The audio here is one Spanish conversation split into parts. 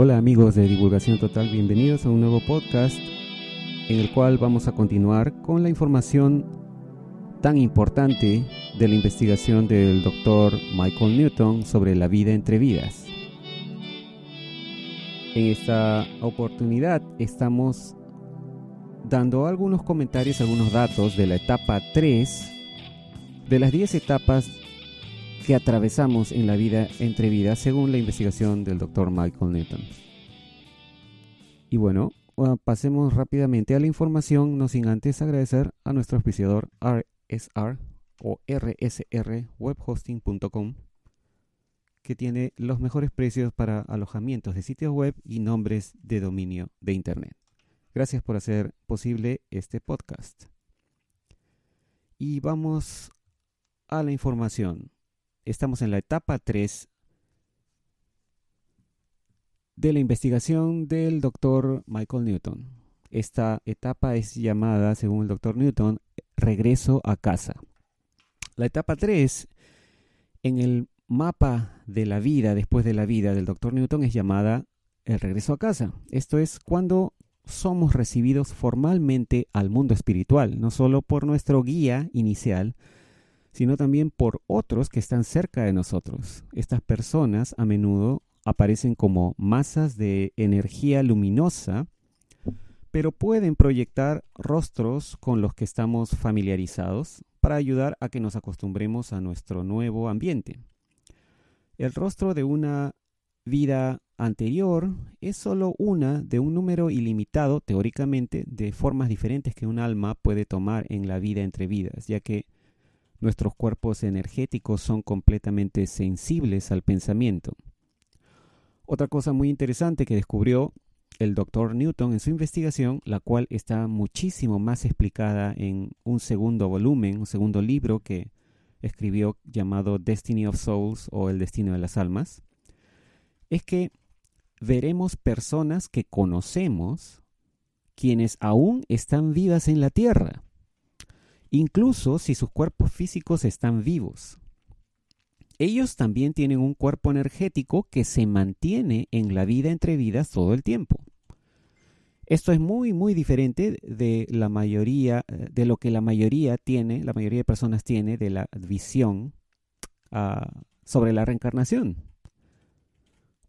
Hola amigos de Divulgación Total, bienvenidos a un nuevo podcast en el cual vamos a continuar con la información tan importante de la investigación del doctor Michael Newton sobre la vida entre vidas. En esta oportunidad estamos dando algunos comentarios, algunos datos de la etapa 3 de las 10 etapas que atravesamos en la vida entre vidas según la investigación del doctor Michael Newton. Y bueno, pasemos rápidamente a la información, no sin antes agradecer a nuestro auspiciador RSR o rsrwebhosting.com que tiene los mejores precios para alojamientos de sitios web y nombres de dominio de Internet. Gracias por hacer posible este podcast. Y vamos a la información estamos en la etapa 3 de la investigación del doctor Michael Newton. Esta etapa es llamada, según el doctor Newton, regreso a casa. La etapa 3 en el mapa de la vida, después de la vida del doctor Newton, es llamada el regreso a casa. Esto es cuando somos recibidos formalmente al mundo espiritual, no solo por nuestro guía inicial, sino también por otros que están cerca de nosotros. Estas personas a menudo aparecen como masas de energía luminosa, pero pueden proyectar rostros con los que estamos familiarizados para ayudar a que nos acostumbremos a nuestro nuevo ambiente. El rostro de una vida anterior es solo una de un número ilimitado, teóricamente, de formas diferentes que un alma puede tomar en la vida entre vidas, ya que Nuestros cuerpos energéticos son completamente sensibles al pensamiento. Otra cosa muy interesante que descubrió el doctor Newton en su investigación, la cual está muchísimo más explicada en un segundo volumen, un segundo libro que escribió llamado Destiny of Souls o El Destino de las Almas, es que veremos personas que conocemos quienes aún están vivas en la Tierra incluso si sus cuerpos físicos están vivos. Ellos también tienen un cuerpo energético que se mantiene en la vida entre vidas todo el tiempo. Esto es muy, muy diferente de la mayoría, de lo que la mayoría tiene, la mayoría de personas tiene de la visión ah, sobre la reencarnación.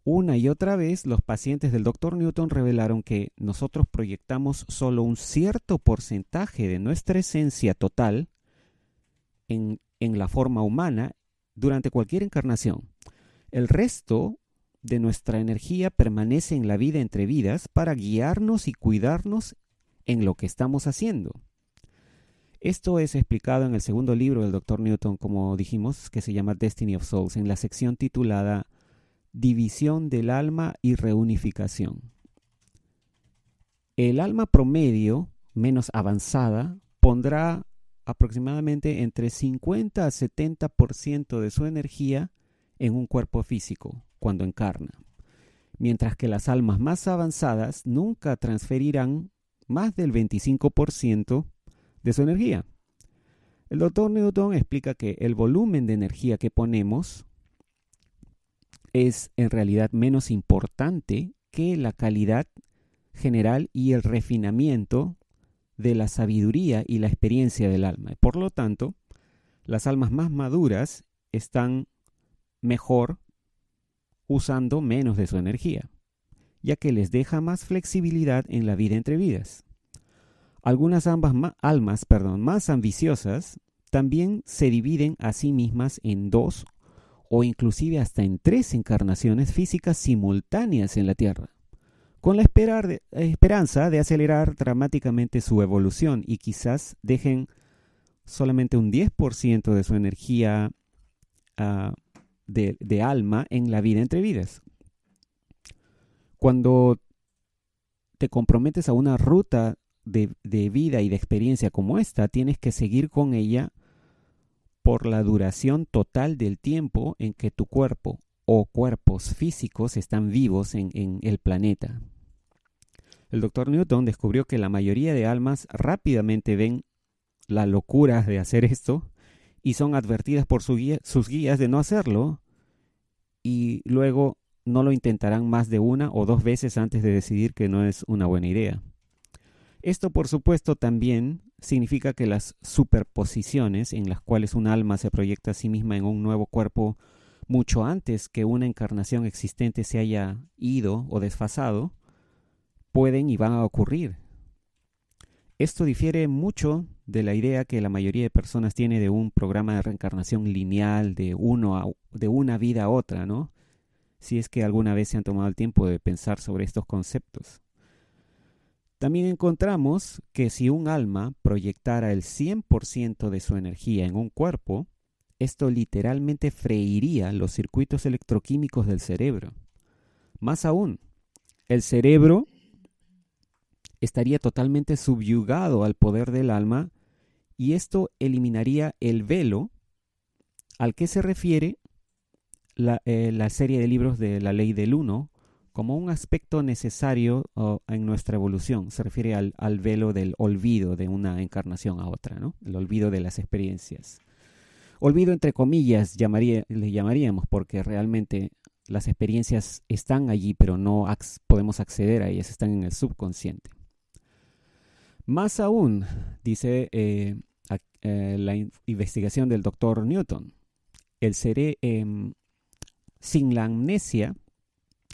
Una y otra vez los pacientes del Dr. Newton revelaron que nosotros proyectamos solo un cierto porcentaje de nuestra esencia total en, en la forma humana durante cualquier encarnación. El resto de nuestra energía permanece en la vida entre vidas para guiarnos y cuidarnos en lo que estamos haciendo. Esto es explicado en el segundo libro del Dr. Newton, como dijimos, que se llama Destiny of Souls, en la sección titulada división del alma y reunificación. El alma promedio, menos avanzada, pondrá aproximadamente entre 50 a 70% de su energía en un cuerpo físico cuando encarna, mientras que las almas más avanzadas nunca transferirán más del 25% de su energía. El doctor Newton explica que el volumen de energía que ponemos es en realidad menos importante que la calidad general y el refinamiento de la sabiduría y la experiencia del alma. Por lo tanto, las almas más maduras están mejor usando menos de su energía, ya que les deja más flexibilidad en la vida entre vidas. Algunas ambas almas perdón, más ambiciosas también se dividen a sí mismas en dos o inclusive hasta en tres encarnaciones físicas simultáneas en la Tierra, con la esperanza de acelerar dramáticamente su evolución y quizás dejen solamente un 10% de su energía ah, de, alma en la vida entre vidas. Cuando te comprometes a una ruta de, de vida y de experiencia como esta, tienes que seguir con ella por la duración total del tiempo en que tu cuerpo o cuerpos físicos están vivos en, el planeta. El doctor Newton descubrió que la mayoría de almas rápidamente ven la locura de hacer esto y son advertidas por sus guías de no hacerlo y luego no lo intentarán más de una o dos veces antes de decidir que no es una buena idea. Esto, por supuesto, también significa que las superposiciones en las cuales un alma se proyecta a sí misma en un nuevo cuerpo mucho antes que una encarnación existente se haya ido o desfasado, pueden y van a ocurrir. Esto difiere mucho de la idea que la mayoría de personas tiene de un programa de reencarnación lineal de de una vida a otra, ¿no? Si es que alguna vez se han tomado el tiempo de pensar sobre estos conceptos. También encontramos que si un alma proyectara el 100% de su energía en un cuerpo, esto literalmente freiría los circuitos electroquímicos del cerebro. Más aún, el cerebro estaría totalmente subyugado al poder del alma y esto eliminaría el velo al que se refiere la, eh, serie de libros de la ley del uno como un aspecto necesario en nuestra evolución. Se refiere al, al, velo del olvido de una encarnación a otra, ¿no? el olvido de las experiencias olvido entre comillas llamaría, le llamaríamos, porque realmente las experiencias están allí, pero no podemos acceder a ellas, están en el subconsciente. Más aún, dice eh, eh, la investigación del doctor Newton, el ser em, sin la amnesia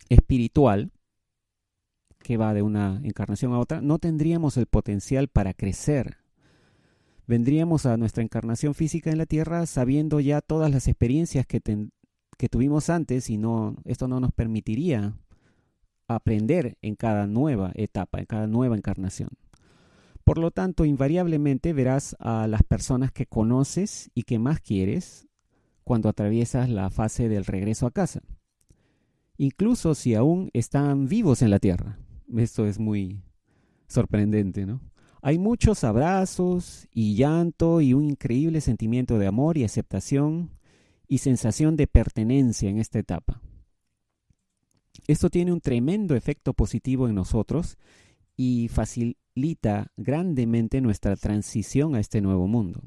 espiritual, que va de una encarnación a otra, no tendríamos el potencial para crecer vendríamos a nuestra encarnación física en la Tierra sabiendo ya todas las experiencias que, que tuvimos antes y no, esto no nos permitiría aprender en cada nueva etapa, en cada nueva encarnación. Por lo tanto, invariablemente verás a las personas que conoces y que más quieres cuando atraviesas la fase del regreso a casa. Incluso si aún están vivos en la tierra. Esto es muy sorprendente, ¿no? Hay muchos abrazos y llanto y un increíble sentimiento de amor y aceptación y sensación de pertenencia en esta etapa. Esto tiene un tremendo efecto positivo en nosotros y facilita grandemente nuestra transición a este nuevo mundo.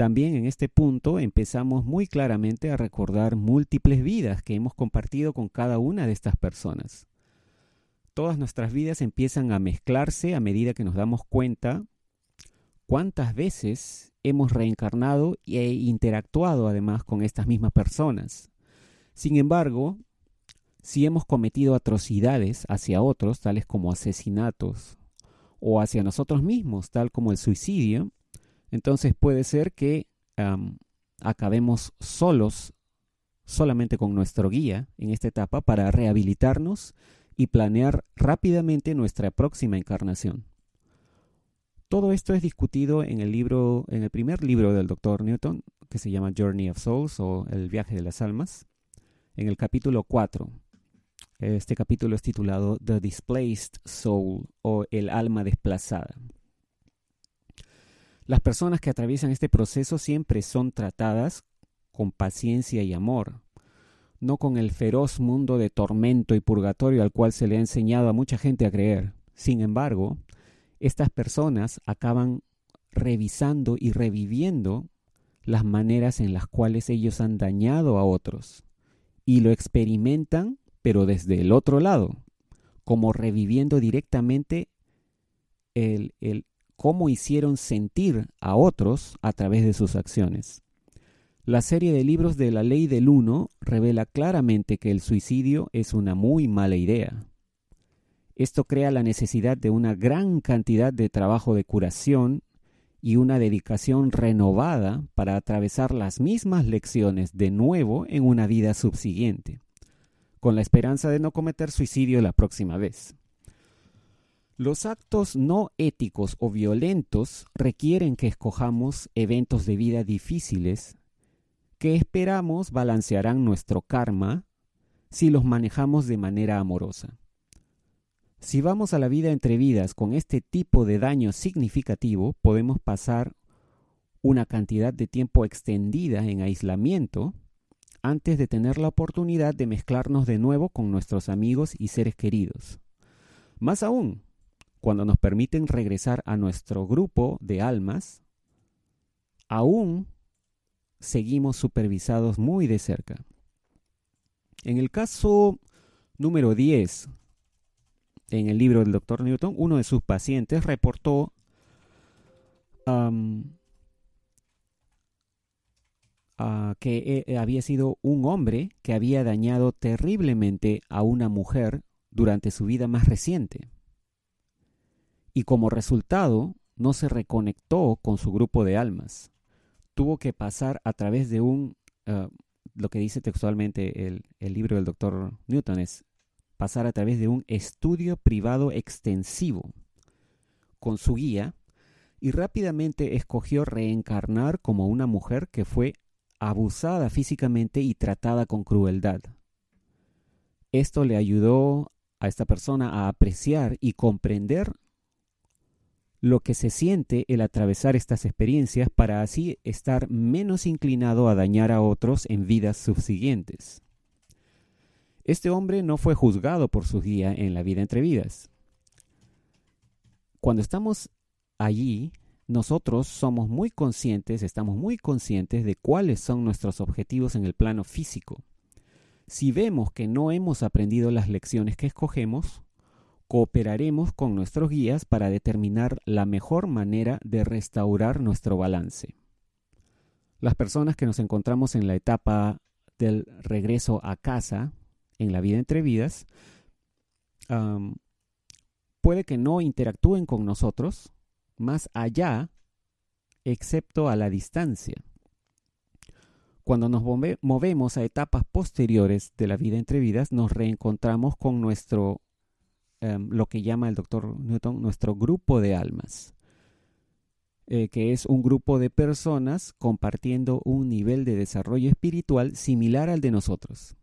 También en este punto empezamos muy claramente a recordar múltiples vidas que hemos compartido con cada una de estas personas todas nuestras vidas empiezan a mezclarse a medida que nos damos cuenta cuántas veces hemos reencarnado e interactuado además con estas mismas personas. Sin embargo, si hemos cometido atrocidades hacia otros, tales como asesinatos, o hacia nosotros mismos, tal como el suicidio, entonces puede ser que acabemos solos, solamente con nuestro guía en esta etapa, para rehabilitarnos y planear rápidamente nuestra próxima encarnación. Todo esto es discutido en el libro, en el primer libro del Dr. Newton, que se llama Journey of Souls o El viaje de las almas, en el capítulo 4. Este capítulo es titulado The Displaced Soul o El alma desplazada. Las personas que atraviesan este proceso siempre son tratadas con paciencia y amor, no con el feroz mundo de tormento y purgatorio al cual se le ha enseñado a mucha gente a creer. Sin embargo, estas personas acaban revisando y reviviendo las maneras en las cuales ellos han dañado a otros y lo experimentan pero desde el otro lado, como reviviendo directamente el, el cómo hicieron sentir a otros a través de sus acciones. La serie de libros de la ley del uno revela claramente que el suicidio es una muy mala idea. Esto crea la necesidad de una gran cantidad de trabajo de curación y una dedicación renovada para atravesar las mismas lecciones de nuevo en una vida subsiguiente, con la esperanza de no cometer suicidio la próxima vez. Los actos no éticos o violentos requieren que escojamos eventos de vida difíciles que esperamos balancearán nuestro karma si los manejamos de manera amorosa. Si vamos a la vida entre vidas con este tipo de daño significativo, podemos pasar una cantidad de tiempo extendida en aislamiento antes de tener la oportunidad de mezclarnos de nuevo con nuestros amigos y seres queridos. Más aún, cuando nos permiten regresar a nuestro grupo de almas, aún seguimos supervisados muy de cerca. En el caso número 10, en el libro del doctor Newton, uno de sus pacientes reportó que eh, había sido un hombre que había dañado terriblemente a una mujer durante su vida más reciente. Y como resultado, no se reconectó con su grupo de almas. Tuvo que pasar a través de un, ah, lo que dice textualmente el, el libro del doctor Newton es pasar a través de un estudio privado extensivo con su guía y rápidamente escogió reencarnar como una mujer que fue abusada físicamente y tratada con crueldad. Esto le ayudó a esta persona a apreciar y comprender lo que se siente el atravesar estas experiencias para así estar menos inclinado a dañar a otros en vidas subsiguientes. Este hombre no fue juzgado por su guía en la vida entre vidas. Cuando estamos allí, nosotros somos muy conscientes, estamos muy conscientes de cuáles son nuestros objetivos en el plano físico. Si vemos que no hemos aprendido las lecciones que escogemos, cooperaremos con nuestros guías para determinar la mejor manera de restaurar nuestro balance. Las personas que nos encontramos en la etapa del regreso a casa, en la vida entre vidas, puede que no interactúen con nosotros, más allá, excepto a la distancia. Cuando nos movemos a etapas posteriores de la vida entre vidas, nos reencontramos con nuestro, em, lo que llama el doctor Newton, nuestro grupo de almas, eh, que es un grupo de personas compartiendo un nivel de desarrollo espiritual similar al de nosotros.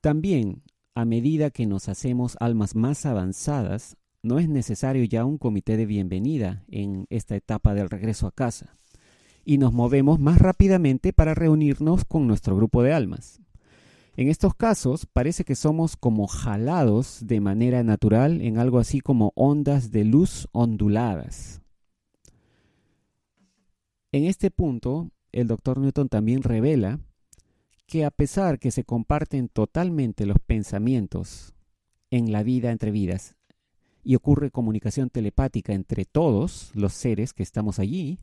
También, a medida que nos hacemos almas más avanzadas, no es necesario ya un comité de bienvenida en esta etapa del regreso a casa y nos movemos más rápidamente para reunirnos con nuestro grupo de almas. En estos casos parece que somos como jalados de manera natural en algo así como ondas de luz onduladas. En este punto, el doctor Newton también revela que a pesar que se comparten totalmente los pensamientos en la vida entre vidas, y ocurre comunicación telepática entre todos los seres que estamos allí,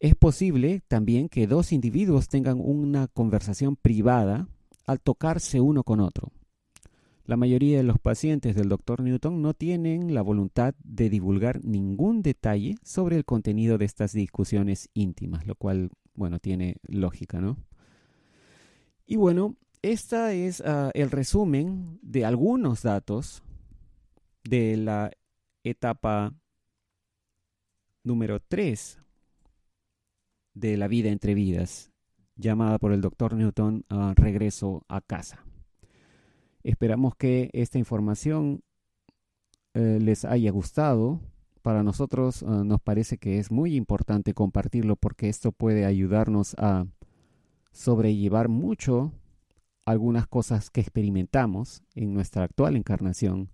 es posible también que dos individuos tengan una conversación privada al tocarse uno con otro. La mayoría de los pacientes del Dr. Newton no tienen la voluntad de divulgar ningún detalle sobre el contenido de estas discusiones íntimas, lo cual, bueno, tiene lógica, ¿no? Y bueno, este es ah, el resumen de algunos datos de la etapa número 3 de la vida entre vidas, llamada por el doctor Newton a regreso a casa. Esperamos que esta información eh, les haya gustado. Para nosotros eh, nos parece que es muy importante compartirlo porque esto puede ayudarnos a sobrellevar mucho algunas cosas que experimentamos en nuestra actual encarnación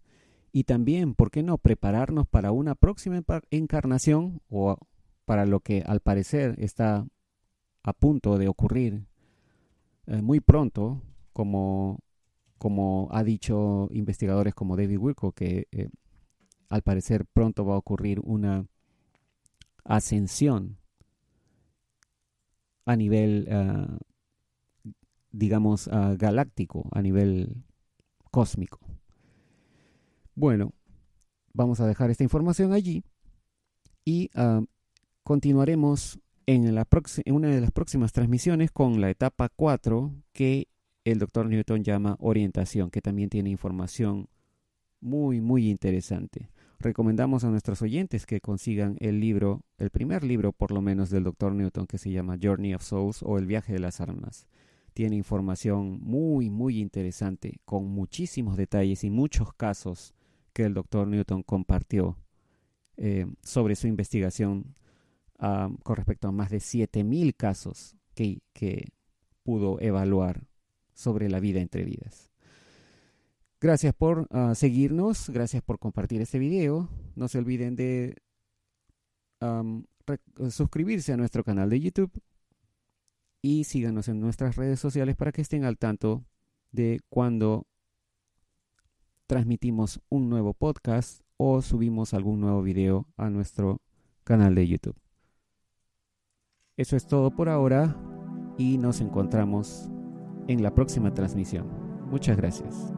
y también, ¿por qué no?, prepararnos para una próxima encarnación o para lo que al parecer está a punto de ocurrir eh, muy pronto, como, como ha dicho investigadores como David Wilco, que eh, al parecer pronto va a ocurrir una ascensión a nivel, ah, digamos, galáctico, a nivel cósmico. Bueno, vamos a dejar esta información allí y continuaremos en, una de las próximas transmisiones con la etapa 4 que el doctor Newton llama orientación, que también tiene información muy, muy interesante. Recomendamos a nuestros oyentes que consigan el libro, el primer libro por lo menos del doctor Newton que se llama Journey of Souls o El viaje de las almas. Tiene información muy, muy interesante, con muchísimos detalles y muchos casos que el doctor Newton compartió eh, sobre su investigación con respecto a más de 7.000 casos que, que pudo evaluar sobre la vida entre vidas. Gracias por ah, seguirnos, gracias por compartir este video. No se olviden de suscribirse a nuestro canal de YouTube y síganos en nuestras redes sociales para que estén al tanto de cuando transmitimos un nuevo podcast o subimos algún nuevo video a nuestro canal de YouTube. Eso es todo por ahora y nos encontramos en la próxima transmisión. Muchas gracias.